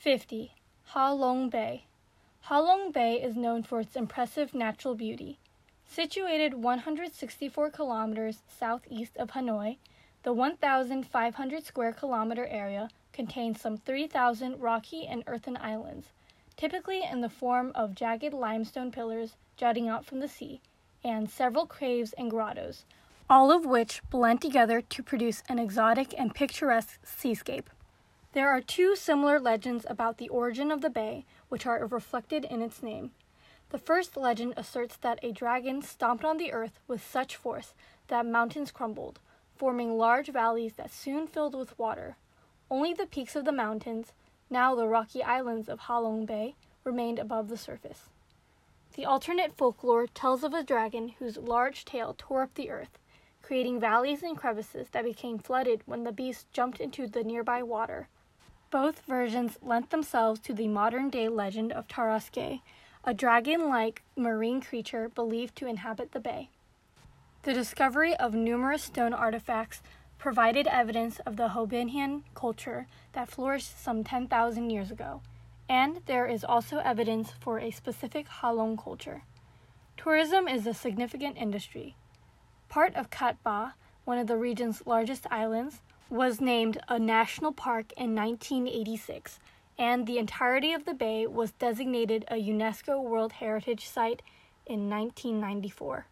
50. Ha Long Bay. Ha Long Bay is known for its impressive natural beauty. Situated 164 kilometers southeast of Hanoi, the 1,500 square kilometer area contains some 3,000 rocky and earthen islands, typically in the form of jagged limestone pillars jutting out from the sea, and several caves and grottos, all of which blend together to produce an exotic and picturesque seascape. There are two similar legends about the origin of the bay, which are reflected in its name. The first legend asserts that a dragon stomped on the earth with such force that mountains crumbled, forming large valleys that soon filled with water. Only the peaks of the mountains, now the rocky islands of Halong Bay, remained above the surface. The alternate folklore tells of a dragon whose large tail tore up the earth, creating valleys and crevices that became flooded when the beast jumped into the nearby water. Both versions lent themselves to the modern day legend of Tarasque, a dragon like marine creature believed to inhabit the bay. The discovery of numerous stone artifacts provided evidence of the Hoabinhian culture that flourished some 10,000 years ago, and there is also evidence for a specific Halong culture. Tourism is a significant industry. Part of Cat Ba, one of the region's largest islands, was named a national park in 1986, and the entirety of the bay was designated a UNESCO World Heritage Site in 1994.